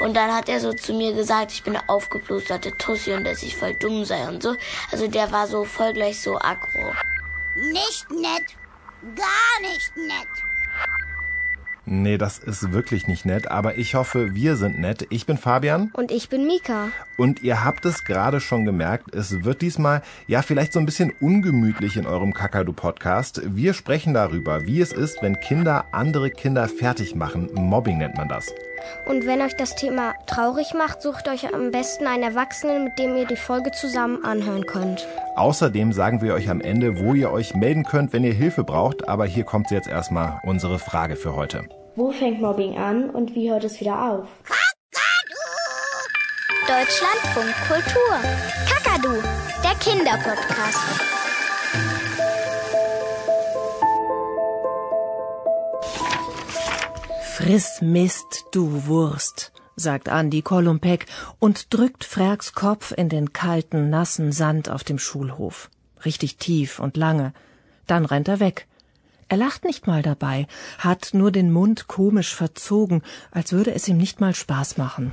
Und dann hat er so zu mir gesagt, ich bin eine aufgeplusterte Tussi und dass ich voll dumm sei und so. Also der war so voll gleich so aggro. Nicht nett. Gar nicht nett. Nee, das ist wirklich nicht nett, aber ich hoffe, wir sind nett. Ich bin Fabian. Und ich bin Mika. Und ihr habt es gerade schon gemerkt, es wird diesmal ja vielleicht so ein bisschen ungemütlich in eurem Kakadu-Podcast. Wir sprechen darüber, wie es ist, wenn Kinder andere Kinder fertig machen. Mobbing nennt man das. Und wenn euch das Thema traurig macht, sucht euch am besten einen Erwachsenen, mit dem ihr die Folge zusammen anhören könnt. Außerdem sagen wir euch am Ende, wo ihr euch melden könnt, wenn ihr Hilfe braucht. Aber hier kommt jetzt erstmal unsere Frage für heute. Wo fängt Mobbing an und wie hört es wieder auf? Deutschlandfunk Kultur. Kakadu, der Kinderpodcast. Friss Mist, du Wurst, sagt Andi Kolumbek und drückt Frerks Kopf in den kalten, nassen Sand auf dem Schulhof. Richtig tief und lange. Dann rennt er weg. Er lacht nicht mal dabei, hat nur den Mund komisch verzogen, als würde es ihm nicht mal Spaß machen.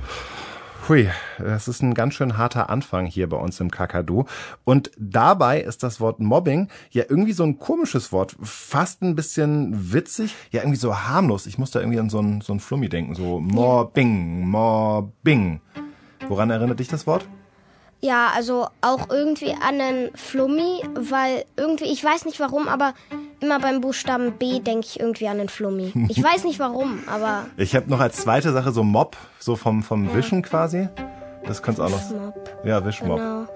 Hui, das ist ein ganz schön harter Anfang hier bei uns im Kakadu. Und dabei ist das Wort Mobbing ja irgendwie so ein komisches Wort, fast ein bisschen witzig, ja irgendwie so harmlos. Ich muss da irgendwie an so ein, so ein Flummi denken, so Mobbing, Mobbing. Woran erinnert dich das Wort? Ja, also auch irgendwie an einen Flummi, weil irgendwie, ich weiß nicht warum, aber immer beim Buchstaben B denke ich irgendwie an einen Flummi. Ich weiß nicht warum, aber. Ich habe noch als zweite Sache so Mob, so vom, vom ja. Wischen quasi. Das könnte auch noch. Wischmob. Ja, Wischmob. Genau.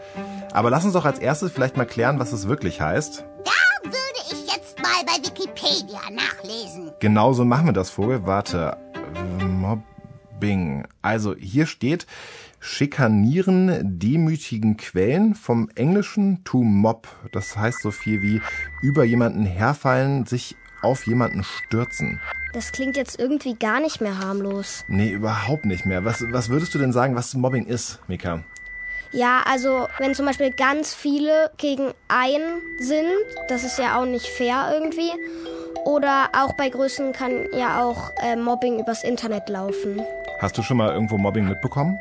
Aber lass uns doch als erstes vielleicht mal klären, was es wirklich heißt. Da würde ich jetzt mal bei Wikipedia nachlesen. Genauso machen wir das, Vogel. Warte. Mobbing. Also hier steht, schikanieren, demütigen Quellen vom Englischen to mob. Das heißt so viel wie über jemanden herfallen, sich auf jemanden stürzen. Das klingt jetzt irgendwie gar nicht mehr harmlos. Nee, überhaupt nicht mehr. Was, was würdest du denn sagen, was Mobbing ist, Mika? Ja, also wenn zum Beispiel ganz viele gegen einen sind, das ist ja auch nicht fair irgendwie. Oder auch bei Größen kann ja auch äh, Mobbing übers Internet laufen. Hast du schon mal irgendwo Mobbing mitbekommen?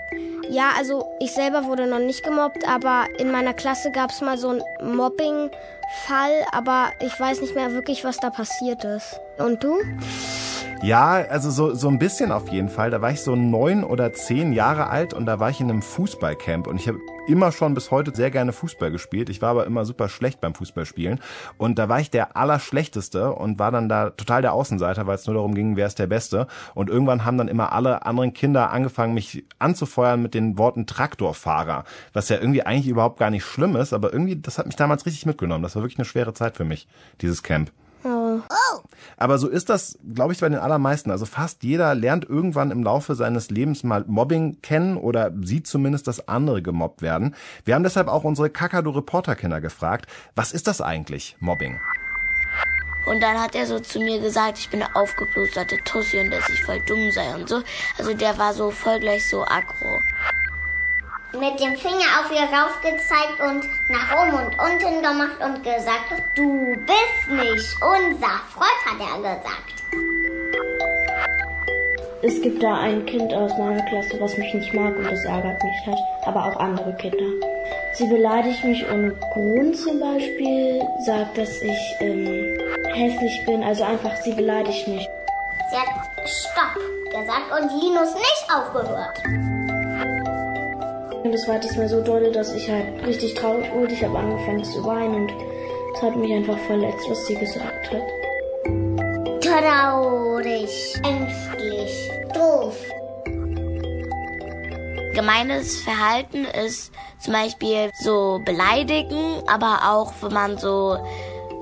Ja, also ich selber wurde noch nicht gemobbt, aber in meiner Klasse gab es mal so einen Mobbing-Fall, aber ich weiß nicht mehr wirklich, was da passiert ist. Und du? Ja, also so, so ein bisschen auf jeden Fall. Da war ich so neun oder zehn Jahre alt und da war ich in einem Fußballcamp und ich habe immer schon bis heute sehr gerne Fußball gespielt. Ich war aber immer super schlecht beim Fußballspielen und da war ich der Allerschlechteste und war dann da total der Außenseiter, weil es nur darum ging, wer ist der Beste. Und irgendwann haben dann immer alle anderen Kinder angefangen, mich anzufeuern mit den Worten Traktorfahrer, was ja irgendwie eigentlich überhaupt gar nicht schlimm ist, aber irgendwie, das hat mich damals richtig mitgenommen. Das war wirklich eine schwere Zeit für mich, dieses Camp. Aber so ist das, glaube ich, bei den allermeisten. Also fast jeder lernt irgendwann im Laufe seines Lebens mal Mobbing kennen oder sieht zumindest, dass andere gemobbt werden. Wir haben deshalb auch unsere Kakadu-Reporterkinder gefragt, was ist das eigentlich, Mobbing? Und dann hat er so zu mir gesagt, ich bin aufgeplusterte Tussi und dass ich voll dumm sei und so. Also der war so voll gleich so aggro mit dem Finger auf ihr raufgezeigt und nach oben und unten gemacht und gesagt, du bist nicht unser Freund, hat er gesagt. Es gibt da ein Kind aus meiner Klasse, was mich nicht mag und das ärgert mich halt, aber auch andere Kinder. Sie beleidigt mich ohne Grund zum Beispiel, sagt, dass ich ähm, hässlich bin, also einfach sie beleidigt mich. Sie hat Stopp gesagt und Linus nicht aufgehört. Und das war diesmal so doll, dass ich halt richtig traurig wurde. Ich habe angefangen zu weinen und es hat mich einfach verletzt, was sie gesagt hat. Traurig, ängstlich, doof. Gemeines Verhalten ist zum Beispiel so beleidigen, aber auch wenn man so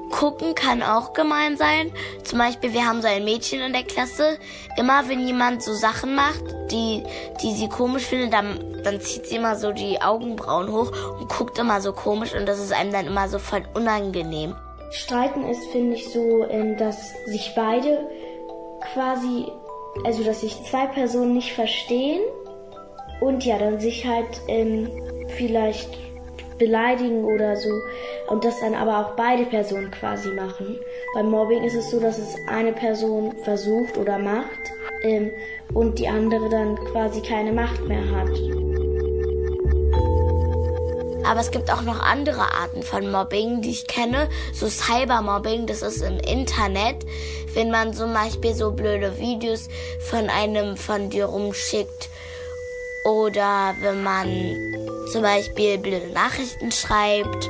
gucken kann auch gemein sein. Zum Beispiel, wir haben so ein Mädchen in der Klasse. Immer wenn jemand so Sachen macht, die, die sie komisch findet, dann, dann zieht sie immer so die Augenbrauen hoch und guckt immer so komisch und das ist einem dann immer so voll unangenehm. Streiten ist, finde ich, so, ähm, dass sich beide quasi, also dass sich zwei Personen nicht verstehen und ja, dann sich halt ähm, vielleicht beleidigen oder so und das dann aber auch beide Personen quasi machen. Beim Mobbing ist es so, dass es eine Person versucht oder macht ähm, und die andere dann quasi keine Macht mehr hat. Aber es gibt auch noch andere Arten von Mobbing, die ich kenne. So Cybermobbing, das ist im Internet. Wenn man zum Beispiel so blöde Videos von einem von dir rumschickt. Oder wenn man zum Beispiel blöde Nachrichten schreibt.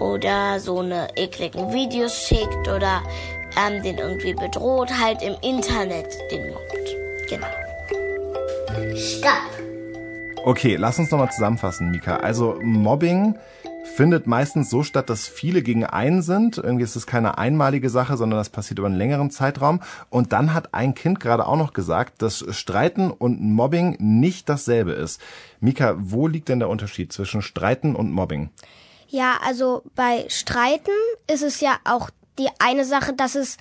Oder so eine ekligen Videos schickt. Oder ähm, den irgendwie bedroht. Halt im Internet den mobbt. Genau. Stopp. Okay, lass uns nochmal zusammenfassen, Mika. Also Mobbing findet meistens so statt, dass viele gegen einen sind. Irgendwie ist es keine einmalige Sache, sondern das passiert über einen längeren Zeitraum. Und dann hat ein Kind gerade auch noch gesagt, dass Streiten und Mobbing nicht dasselbe ist. Mika, wo liegt denn der Unterschied zwischen Streiten und Mobbing? Ja, also bei Streiten ist es ja auch die eine Sache, dass es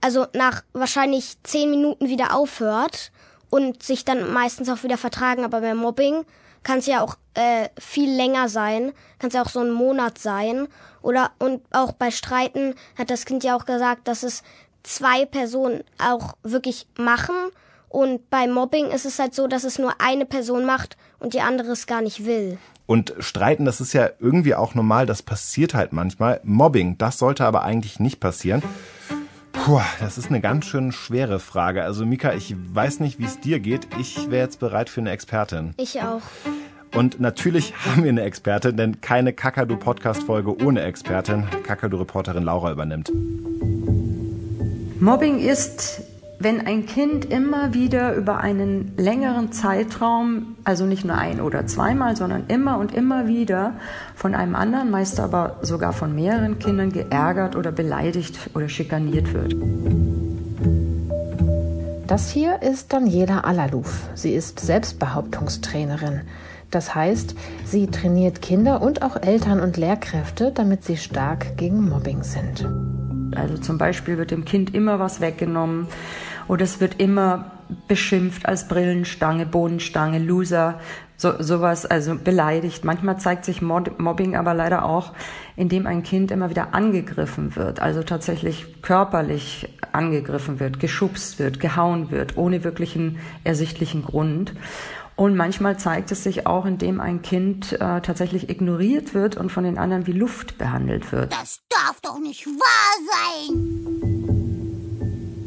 also nach wahrscheinlich zehn Minuten wieder aufhört und sich dann meistens auch wieder vertragen. Aber bei Mobbing kann es ja auch äh, viel länger sein, kann es ja auch so ein Monat sein. Oder und auch bei Streiten hat das Kind ja auch gesagt, dass es zwei Personen auch wirklich machen. Und bei Mobbing ist es halt so, dass es nur eine Person macht und die andere es gar nicht will. Und Streiten, das ist ja irgendwie auch normal, das passiert halt manchmal. Mobbing, das sollte aber eigentlich nicht passieren. Puh, das ist eine ganz schön schwere Frage. Also Mika, ich weiß nicht, wie es dir geht. Ich wäre jetzt bereit für eine Expertin. Ich auch. Und natürlich haben wir eine Expertin, denn keine Kakadu-Podcast-Folge ohne Expertin. Kakadu-Reporterin Laura übernimmt. Mobbing ist wenn ein Kind immer wieder über einen längeren Zeitraum, also nicht nur ein oder zweimal, sondern immer und immer wieder von einem anderen, meist aber sogar von mehreren Kindern geärgert oder beleidigt oder schikaniert wird. Das hier ist Daniela Alaluf. Sie ist Selbstbehauptungstrainerin. Das heißt, sie trainiert Kinder und auch Eltern und Lehrkräfte, damit sie stark gegen Mobbing sind. Also zum Beispiel wird dem Kind immer was weggenommen oder es wird immer beschimpft als Brillenstange, Bohnenstange, Loser, so, sowas, also beleidigt. Manchmal zeigt sich Mobbing aber leider auch, indem ein Kind immer wieder angegriffen wird, also tatsächlich körperlich angegriffen wird, geschubst wird, gehauen wird, ohne wirklichen ersichtlichen Grund. Und manchmal zeigt es sich auch, indem ein Kind äh, tatsächlich ignoriert wird und von den anderen wie Luft behandelt wird. Das darf doch nicht wahr sein!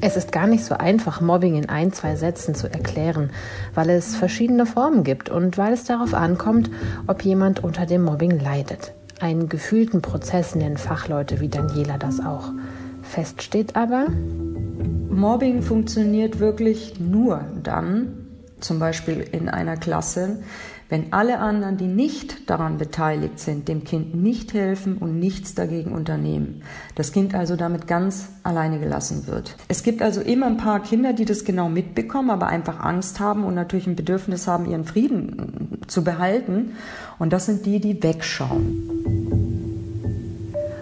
Es ist gar nicht so einfach, Mobbing in ein, zwei Sätzen zu erklären, weil es verschiedene Formen gibt und weil es darauf ankommt, ob jemand unter dem Mobbing leidet. Einen gefühlten Prozess nennen Fachleute wie Daniela das auch. Fest steht aber, Mobbing funktioniert wirklich nur dann, zum Beispiel in einer Klasse, wenn alle anderen, die nicht daran beteiligt sind, dem Kind nicht helfen und nichts dagegen unternehmen. Das Kind also damit ganz alleine gelassen wird. Es gibt also immer ein paar Kinder, die das genau mitbekommen, aber einfach Angst haben und natürlich ein Bedürfnis haben, ihren Frieden zu behalten. Und das sind die, die wegschauen.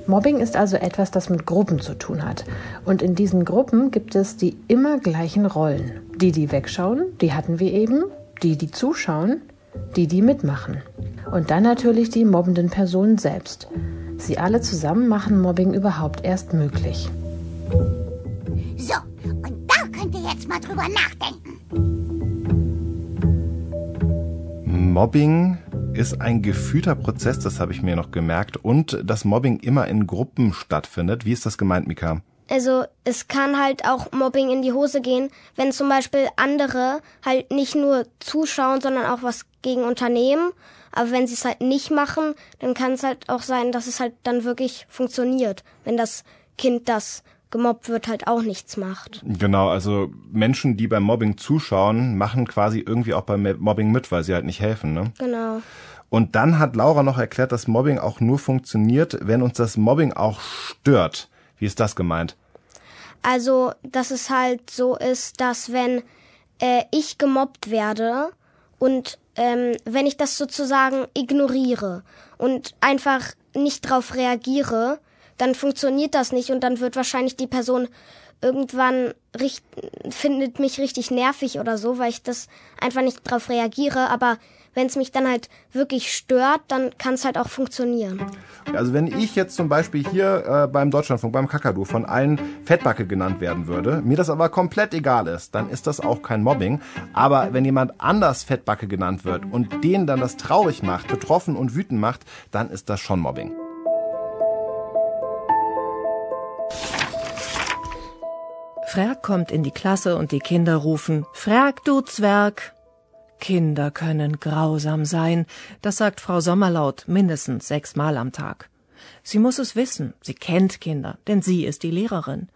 Mobbing ist also etwas, das mit Gruppen zu tun hat. Und in diesen Gruppen gibt es die immer gleichen Rollen. Die, die wegschauen, die hatten wir eben. Die, die zuschauen, die, die mitmachen. Und dann natürlich die mobbenden Personen selbst. Sie alle zusammen machen Mobbing überhaupt erst möglich. So, und da könnt ihr jetzt mal drüber nachdenken. Mobbing ist ein gefühlter Prozess, das habe ich mir noch gemerkt, und dass Mobbing immer in Gruppen stattfindet. Wie ist das gemeint, Mika? Also es kann halt auch Mobbing in die Hose gehen, wenn zum Beispiel andere halt nicht nur zuschauen, sondern auch was gegen unternehmen. Aber wenn sie es halt nicht machen, dann kann es halt auch sein, dass es halt dann wirklich funktioniert, wenn das Kind, das gemobbt wird, halt auch nichts macht. Genau, also Menschen, die beim Mobbing zuschauen, machen quasi irgendwie auch beim Mobbing mit, weil sie halt nicht helfen, ne? Genau. Und dann hat Laura noch erklärt, dass Mobbing auch nur funktioniert, wenn uns das Mobbing auch stört. Wie ist das gemeint? Also, dass es halt so ist, dass wenn äh, ich gemobbt werde und ähm, wenn ich das sozusagen ignoriere und einfach nicht drauf reagiere, dann funktioniert das nicht und dann wird wahrscheinlich die Person irgendwann richt, findet mich richtig nervig oder so, weil ich das einfach nicht drauf reagiere. Aber wenn es mich dann halt wirklich stört, dann kann es halt auch funktionieren. Also wenn ich jetzt zum Beispiel hier äh, beim Deutschlandfunk, beim Kakadu von allen Fettbacke genannt werden würde, mir das aber komplett egal ist, dann ist das auch kein Mobbing. Aber wenn jemand anders Fettbacke genannt wird und den dann das traurig macht, betroffen und wütend macht, dann ist das schon Mobbing. Frerk kommt in die Klasse und die Kinder rufen, Frerk, du Zwerg! Kinder können grausam sein, das sagt Frau Sommerlaut mindestens sechsmal am Tag. Sie muss es wissen, sie kennt Kinder, denn sie ist die Lehrerin.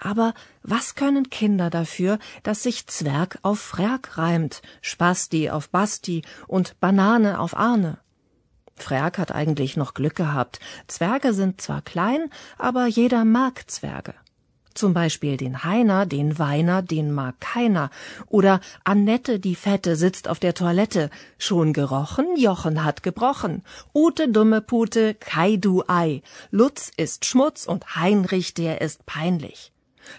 Aber was können Kinder dafür, dass sich Zwerg auf Frerk reimt, Spasti auf Basti und Banane auf Arne? Frerk hat eigentlich noch Glück gehabt. Zwerge sind zwar klein, aber jeder mag Zwerge. Zum Beispiel den Heiner, den Weiner, den mag keiner. Oder Annette, die Fette, sitzt auf der Toilette. Schon gerochen, Jochen hat gebrochen. Ute, dumme Pute, Kai, du Ei. Lutz ist Schmutz und Heinrich, der ist peinlich.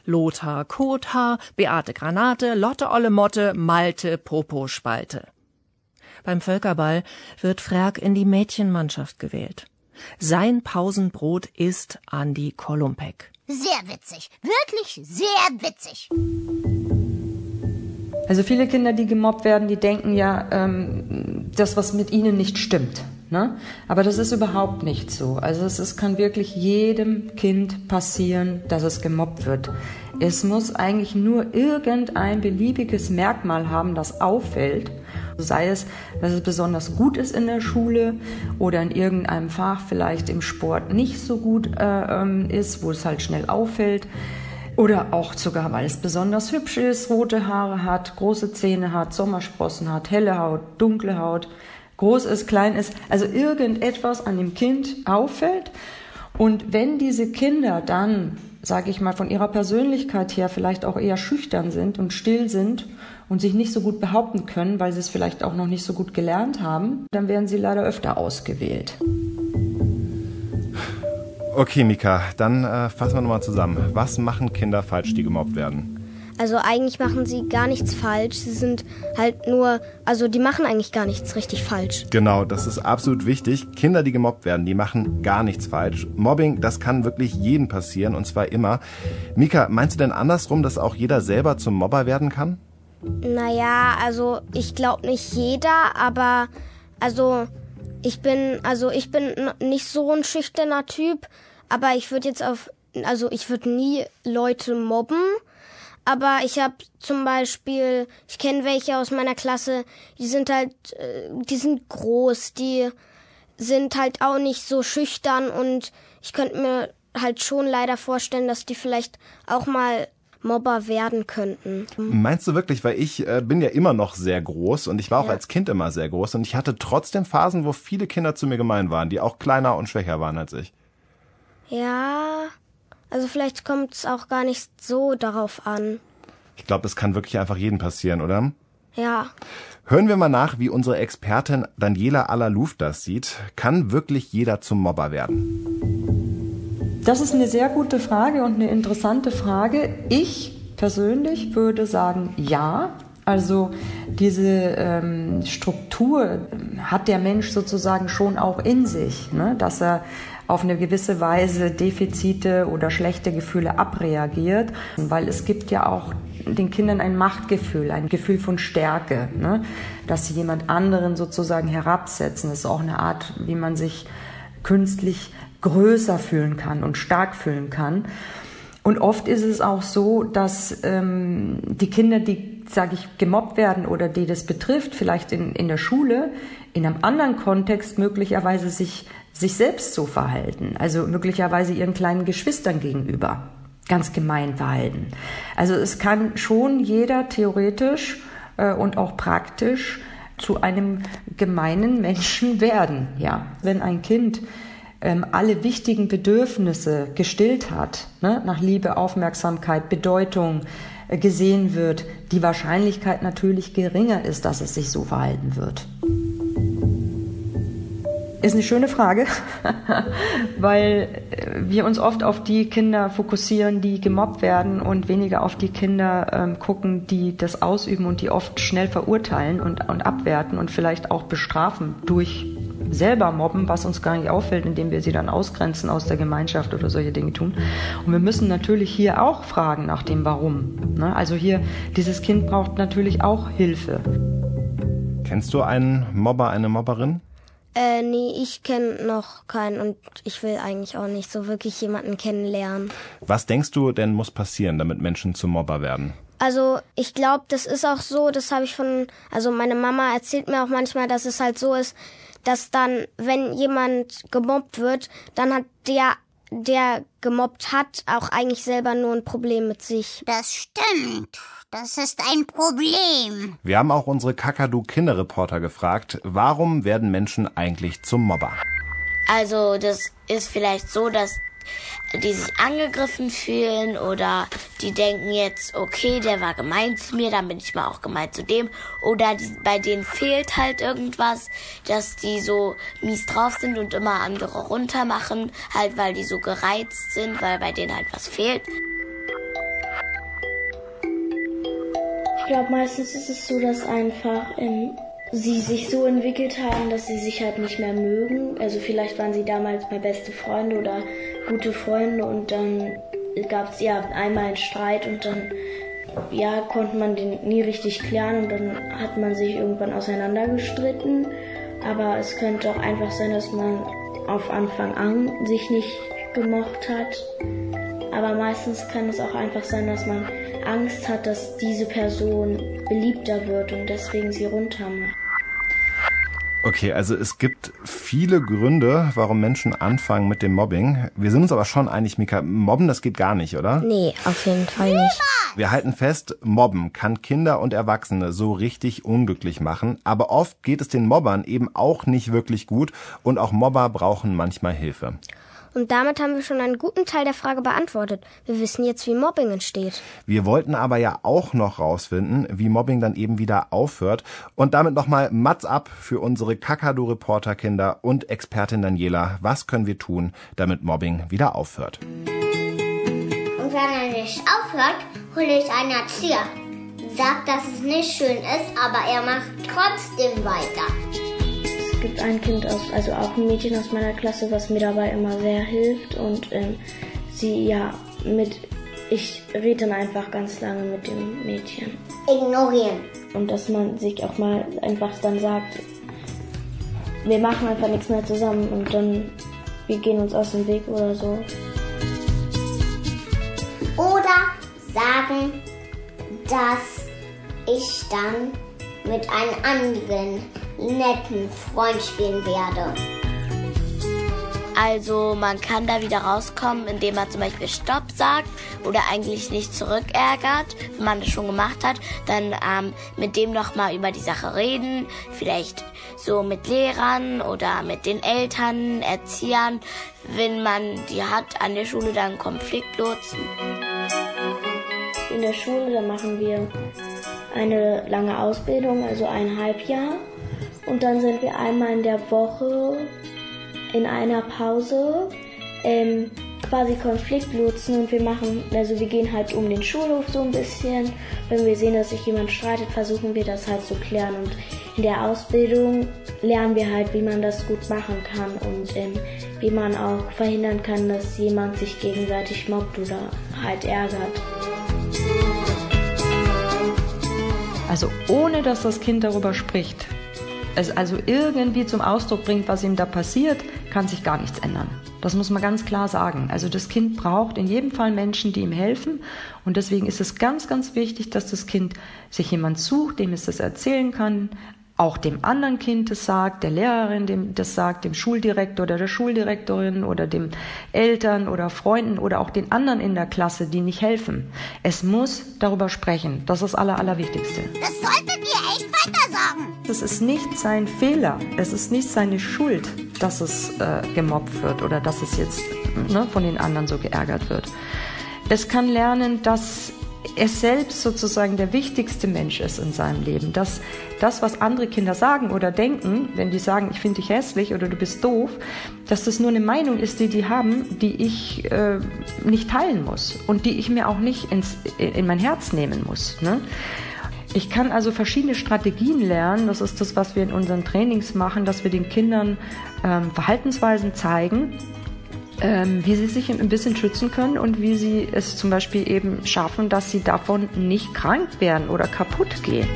Lothar, Kothaar, Beate Granate, Lotte Olle Motte, Malte, Popo Spalte. Beim Völkerball wird Frerk in die Mädchenmannschaft gewählt. Sein Pausenbrot ist Andi Kolumpek. Sehr witzig. Wirklich sehr witzig. Also viele Kinder, die gemobbt werden, die denken ja, ähm, das, was mit ihnen nicht stimmt. Ne? Aber das ist überhaupt nicht so. Also es, es kann wirklich jedem Kind passieren, dass es gemobbt wird. Es muss eigentlich nur irgendein beliebiges Merkmal haben, das auffällt Sei es, dass es besonders gut ist in der Schule oder in irgendeinem Fach vielleicht im Sport nicht so gut äh, ähm, ist, wo es halt schnell auffällt. Oder auch sogar, weil es besonders hübsch ist, rote Haare hat, große Zähne hat, Sommersprossen hat, helle Haut, dunkle Haut, groß ist, klein ist. Also irgendetwas an dem Kind auffällt. Und wenn diese Kinder dann, sage ich mal, von ihrer Persönlichkeit her vielleicht auch eher schüchtern sind und still sind und sich nicht so gut behaupten können, weil sie es vielleicht auch noch nicht so gut gelernt haben, dann werden sie leider öfter ausgewählt. Okay, Mika, dann äh, fassen wir nochmal zusammen. Was machen Kinder falsch, die gemobbt werden? Also eigentlich machen sie gar nichts falsch. Sie sind halt nur, also die machen eigentlich gar nichts richtig falsch. Genau, das ist absolut wichtig. Kinder, die gemobbt werden, die machen gar nichts falsch. Mobbing, das kann wirklich jedem passieren und zwar immer. Mika, meinst du denn andersrum, dass auch jeder selber zum Mobber werden kann? Naja, also ich glaube nicht jeder, aber also ich bin, also ich bin nicht so ein schüchterner Typ, aber ich würde jetzt auf, also ich würde nie Leute mobben. Aber ich habe zum Beispiel, ich kenne welche aus meiner Klasse, die sind halt, äh, die sind groß, die sind halt auch nicht so schüchtern und ich könnte mir halt schon leider vorstellen, dass die vielleicht auch mal Mobber werden könnten. Meinst du wirklich, weil ich äh, bin ja immer noch sehr groß und ich war auch ja. als Kind immer sehr groß und ich hatte trotzdem Phasen, wo viele Kinder zu mir gemein waren, die auch kleiner und schwächer waren als ich. Ja, also vielleicht kommt es auch gar nicht so darauf an. Ich glaube, das kann wirklich einfach jedem passieren, oder? Ja. Hören wir mal nach, wie unsere Expertin Daniela Allerluf das sieht. Kann wirklich jeder zum Mobber werden? Das ist eine sehr gute Frage und eine interessante Frage. Ich persönlich würde sagen, ja. Also diese ähm, Struktur hat der Mensch sozusagen schon auch in sich, ne? dass er auf eine gewisse Weise Defizite oder schlechte Gefühle abreagiert, weil es gibt ja auch den Kindern ein Machtgefühl, ein Gefühl von Stärke, ne? dass sie jemand anderen sozusagen herabsetzen. Das ist auch eine Art, wie man sich künstlich größer fühlen kann und stark fühlen kann. Und oft ist es auch so, dass ähm, die Kinder, die, sage ich, gemobbt werden oder die das betrifft, vielleicht in, in der Schule, in einem anderen Kontext möglicherweise sich, sich selbst so verhalten. Also möglicherweise ihren kleinen Geschwistern gegenüber ganz gemein verhalten. Also es kann schon jeder theoretisch äh, und auch praktisch zu einem gemeinen Menschen werden. Ja, wenn ein Kind ähm, alle wichtigen Bedürfnisse gestillt hat, ne, nach Liebe, Aufmerksamkeit, Bedeutung äh, gesehen wird, die Wahrscheinlichkeit natürlich geringer ist, dass es sich so verhalten wird. Ist eine schöne Frage, weil wir uns oft auf die Kinder fokussieren, die gemobbt werden und weniger auf die Kinder ähm, gucken, die das ausüben und die oft schnell verurteilen und, und abwerten und vielleicht auch bestrafen durch selber mobben, was uns gar nicht auffällt, indem wir sie dann ausgrenzen aus der Gemeinschaft oder solche Dinge tun. Und wir müssen natürlich hier auch fragen nach dem Warum. Ne? Also hier, dieses Kind braucht natürlich auch Hilfe. Kennst du einen Mobber, eine Mobberin? Äh, nee, ich kenne noch keinen und ich will eigentlich auch nicht so wirklich jemanden kennenlernen. Was denkst du denn muss passieren, damit Menschen zu Mobber werden? Also ich glaube, das ist auch so, das habe ich von, also meine Mama erzählt mir auch manchmal, dass es halt so ist, dass dann, wenn jemand gemobbt wird, dann hat der, der gemobbt hat, auch eigentlich selber nur ein Problem mit sich. Das stimmt. Das ist ein Problem. Wir haben auch unsere Kakadu Kinderreporter gefragt, warum werden Menschen eigentlich zum Mobber? Also das ist vielleicht so, dass die sich angegriffen fühlen oder die denken jetzt, okay, der war gemein zu mir, dann bin ich mal auch gemein zu dem. Oder die, bei denen fehlt halt irgendwas, dass die so mies drauf sind und immer andere runtermachen, halt weil die so gereizt sind, weil bei denen halt was fehlt. Ich glaube, meistens ist es so, dass einfach ähm, sie sich so entwickelt haben, dass sie sich halt nicht mehr mögen. Also vielleicht waren sie damals mal beste Freunde oder gute Freunde und dann gab es ja einmal einen Streit und dann ja, konnte man den nie richtig klären und dann hat man sich irgendwann auseinandergestritten. Aber es könnte auch einfach sein, dass man auf Anfang an sich nicht gemocht hat. Aber meistens kann es auch einfach sein, dass man Angst hat, dass diese Person beliebter wird und deswegen sie runter macht. Okay, also es gibt viele Gründe, warum Menschen anfangen mit dem Mobbing. Wir sind uns aber schon einig, Mika, Mobben, das geht gar nicht, oder? Nee, auf jeden Fall nicht. Wir halten fest, Mobben kann Kinder und Erwachsene so richtig unglücklich machen, aber oft geht es den Mobbern eben auch nicht wirklich gut und auch Mobber brauchen manchmal Hilfe. Und damit haben wir schon einen guten Teil der Frage beantwortet. Wir wissen jetzt, wie Mobbing entsteht. Wir wollten aber ja auch noch rausfinden, wie Mobbing dann eben wieder aufhört. Und damit nochmal Mats ab für unsere Kakadu-Reporterkinder und Expertin Daniela. Was können wir tun, damit Mobbing wieder aufhört? Und wenn er nicht aufhört, hole ich einen Erzieher. Sagt, dass es nicht schön ist, aber er macht trotzdem weiter. Es gibt ein Kind aus, also auch ein Mädchen aus meiner Klasse, was mir dabei immer sehr hilft und ähm, sie ja mit, ich rede dann einfach ganz lange mit dem Mädchen. Ignorieren. Und dass man sich auch mal einfach dann sagt, wir machen einfach nichts mehr zusammen und dann wir gehen uns aus dem Weg oder so. Oder sagen, dass ich dann mit einem anderen netten Freund spielen werde. Also man kann da wieder rauskommen, indem man zum Beispiel Stopp sagt oder eigentlich nicht zurückärgert, wenn man das schon gemacht hat. Dann ähm, mit dem nochmal über die Sache reden, vielleicht so mit Lehrern oder mit den Eltern, Erziehern, wenn man die hat an der Schule, dann Konfliktlotsen. In der Schule, da machen wir eine lange Ausbildung, also ein Halbjahr. Und dann sind wir einmal in der Woche in einer Pause ähm, quasi Konfliktlotsen und wir machen, also wir gehen halt um den Schulhof so ein bisschen. Wenn wir sehen, dass sich jemand streitet, versuchen wir das halt zu klären. Und in der Ausbildung lernen wir halt, wie man das gut machen kann und ähm, wie man auch verhindern kann, dass jemand sich gegenseitig mobbt oder halt ärgert. Also ohne dass das Kind darüber spricht, es also irgendwie zum Ausdruck bringt, was ihm da passiert, kann sich gar nichts ändern. Das muss man ganz klar sagen. Also das Kind braucht in jedem Fall Menschen, die ihm helfen. Und deswegen ist es ganz, ganz wichtig, dass das Kind sich jemand sucht, dem es das erzählen kann, auch dem anderen Kind das sagt, der Lehrerin dem das sagt, dem Schuldirektor oder der Schuldirektorin oder dem Eltern oder Freunden oder auch den anderen in der Klasse, die nicht helfen. Es muss darüber sprechen. Das ist das Aller, Allerwichtigste. Das solltet ihr echt weiter sagen. Es ist nicht sein Fehler, es ist nicht seine Schuld, dass es äh, gemobbt wird oder dass es jetzt ne, von den anderen so geärgert wird. Es kann lernen, dass er selbst sozusagen der wichtigste Mensch ist in seinem Leben. Dass das, was andere Kinder sagen oder denken, wenn die sagen, ich finde dich hässlich oder du bist doof, dass das nur eine Meinung ist, die die haben, die ich äh, nicht teilen muss und die ich mir auch nicht ins, in mein Herz nehmen muss. Ne? Ich kann also verschiedene Strategien lernen. Das ist das, was wir in unseren Trainings machen, dass wir den Kindern ähm, Verhaltensweisen zeigen, ähm, wie sie sich ein bisschen schützen können und wie sie es zum Beispiel eben schaffen, dass sie davon nicht krank werden oder kaputt gehen.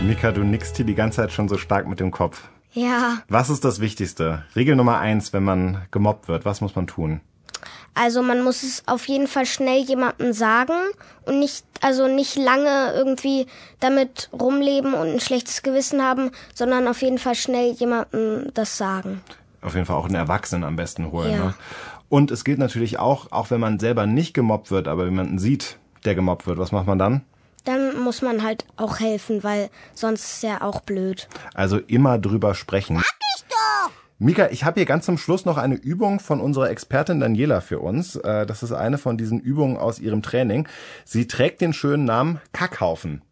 Mika, du nickst hier die ganze Zeit schon so stark mit dem Kopf. Ja, Was ist das Wichtigste? Regel Nummer eins, wenn man gemobbt wird, was muss man tun? Also man muss es auf jeden Fall schnell jemandem sagen und nicht, also nicht lange irgendwie damit rumleben und ein schlechtes Gewissen haben, sondern auf jeden Fall schnell jemandem das sagen. Auf jeden Fall auch einen Erwachsenen am besten holen. Ja. Ne? Und es gilt natürlich auch, auch wenn man selber nicht gemobbt wird, aber jemanden sieht, der gemobbt wird, was macht man dann? Dann muss man halt auch helfen, weil sonst ist ja auch blöd. Also immer drüber sprechen. Mika, ich habe hier ganz zum Schluss noch eine Übung von unserer Expertin Daniela für uns. Äh, Das ist eine von diesen Übungen aus ihrem Training. Sie trägt den schönen Namen Kackhaufen.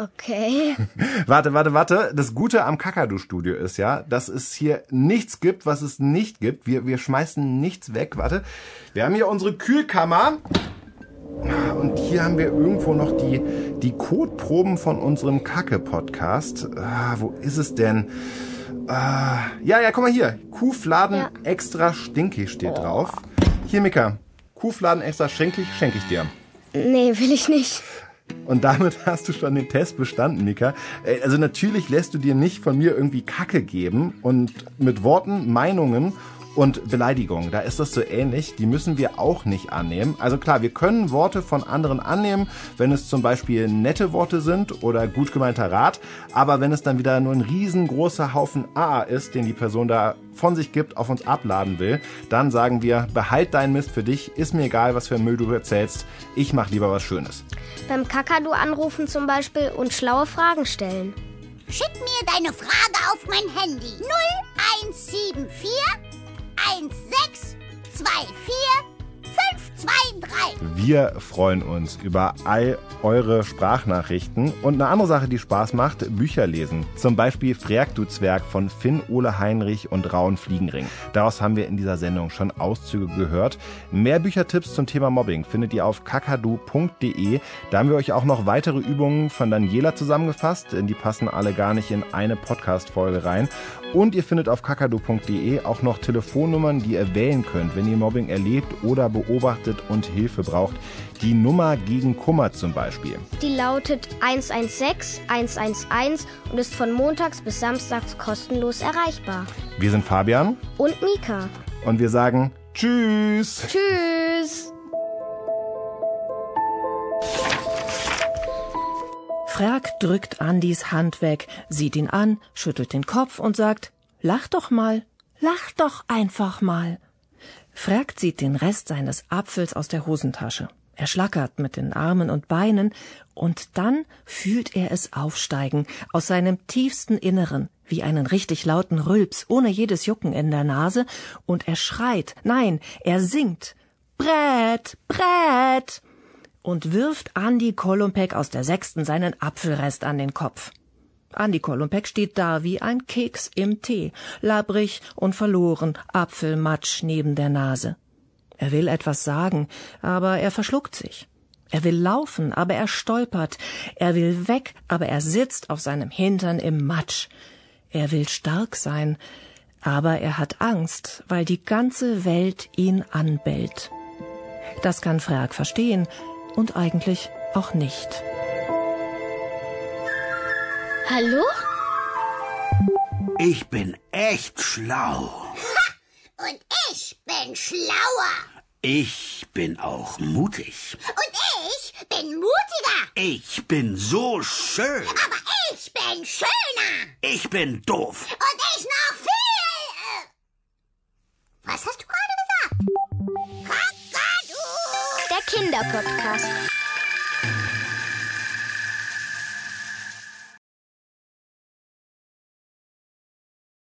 Okay. Warte, warte, warte. Das Gute am Kakadu-Studio ist ja, dass es hier nichts gibt, was es nicht gibt. Wir, wir schmeißen nichts weg. Warte. Wir haben hier unsere Kühlkammer. Und hier haben wir irgendwo noch die, die Kotproben von unserem Kacke-Podcast. Ah, wo ist es denn? Ah, ja, ja, guck mal hier. Kuhfladen Ja. extra stinkig steht drauf. Hier, Mika. Kuhfladen extra stinkig schenke ich dir. Nee, will ich nicht. Und damit hast du schon den Test bestanden, Mika. Äh, Also natürlich lässt du dir nicht von mir irgendwie Kacke geben und mit Worten, Meinungen und Beleidigungen, da ist das so ähnlich, die müssen wir auch nicht annehmen. Also klar, wir können Worte von anderen annehmen, wenn es zum Beispiel nette Worte sind oder gut gemeinter Rat, aber wenn es dann wieder nur ein riesengroßer Haufen AA ist, den die Person da von sich gibt, auf uns abladen will, dann sagen wir, behalt deinen Mist für dich, ist mir egal, was für Müll du erzählst, ich mach lieber was Schönes. Beim Kakadu anrufen zum Beispiel und schlaue Fragen stellen. Schick mir deine Frage auf mein Handy. 0174 1, 6, 2, 4, 5. 1624 523. Wir freuen uns über all eure Sprachnachrichten. Und eine andere Sache, die Spaß macht, Bücher lesen. Zum Beispiel Frerk du Zwerg von Finn Ole Heinrich und Raun Fliegenring. Daraus haben wir in dieser Sendung schon Auszüge gehört. Mehr Büchertipps zum Thema Mobbing findet ihr auf kakadu.de. Da haben wir euch auch noch weitere Übungen von Daniela zusammengefasst, die passen alle gar nicht in eine Podcast-Folge rein. Und ihr findet auf kakadu.de auch noch Telefonnummern, die ihr wählen könnt, wenn ihr Mobbing erlebt oder beobachtet und Hilfe braucht. Die Nummer gegen Kummer zum Beispiel. Die lautet 116 111 und ist von montags bis samstags kostenlos erreichbar. Wir sind Fabian Und Mika. und wir sagen Tschüss. Tschüss. Frerk drückt Andys Hand weg, sieht ihn an, schüttelt den Kopf und sagt, lach doch mal, lach doch einfach mal. Frerk zieht den Rest seines Apfels aus der Hosentasche. Er schlackert mit den Armen und Beinen, und dann fühlt er es aufsteigen aus seinem tiefsten Inneren, wie einen richtig lauten Rülps, ohne jedes Jucken in der Nase, und er schreit, nein, er singt, Brett, Brett, und wirft Andi Kolumbek aus der Sechsten seinen Apfelrest an den Kopf. Andi Kolumbek steht da wie ein Keks im Tee, labbrig und verloren, Apfelmatsch neben der Nase. Er will etwas sagen, aber er verschluckt sich. Er will laufen, aber er stolpert. Er will weg, aber er sitzt auf seinem Hintern im Matsch. Er will stark sein, aber er hat Angst, weil die ganze Welt ihn anbellt. Das kann Frerk verstehen und eigentlich auch nicht. Hallo? Ich bin echt schlau. Und ich bin schlauer. Ich bin auch mutig. Und ich bin mutiger. Ich bin so schön. Aber ich bin schöner. Ich bin doof. Und ich noch viel. Äh, was hast du gerade gesagt? Kakadu! Der Kinderpodcast.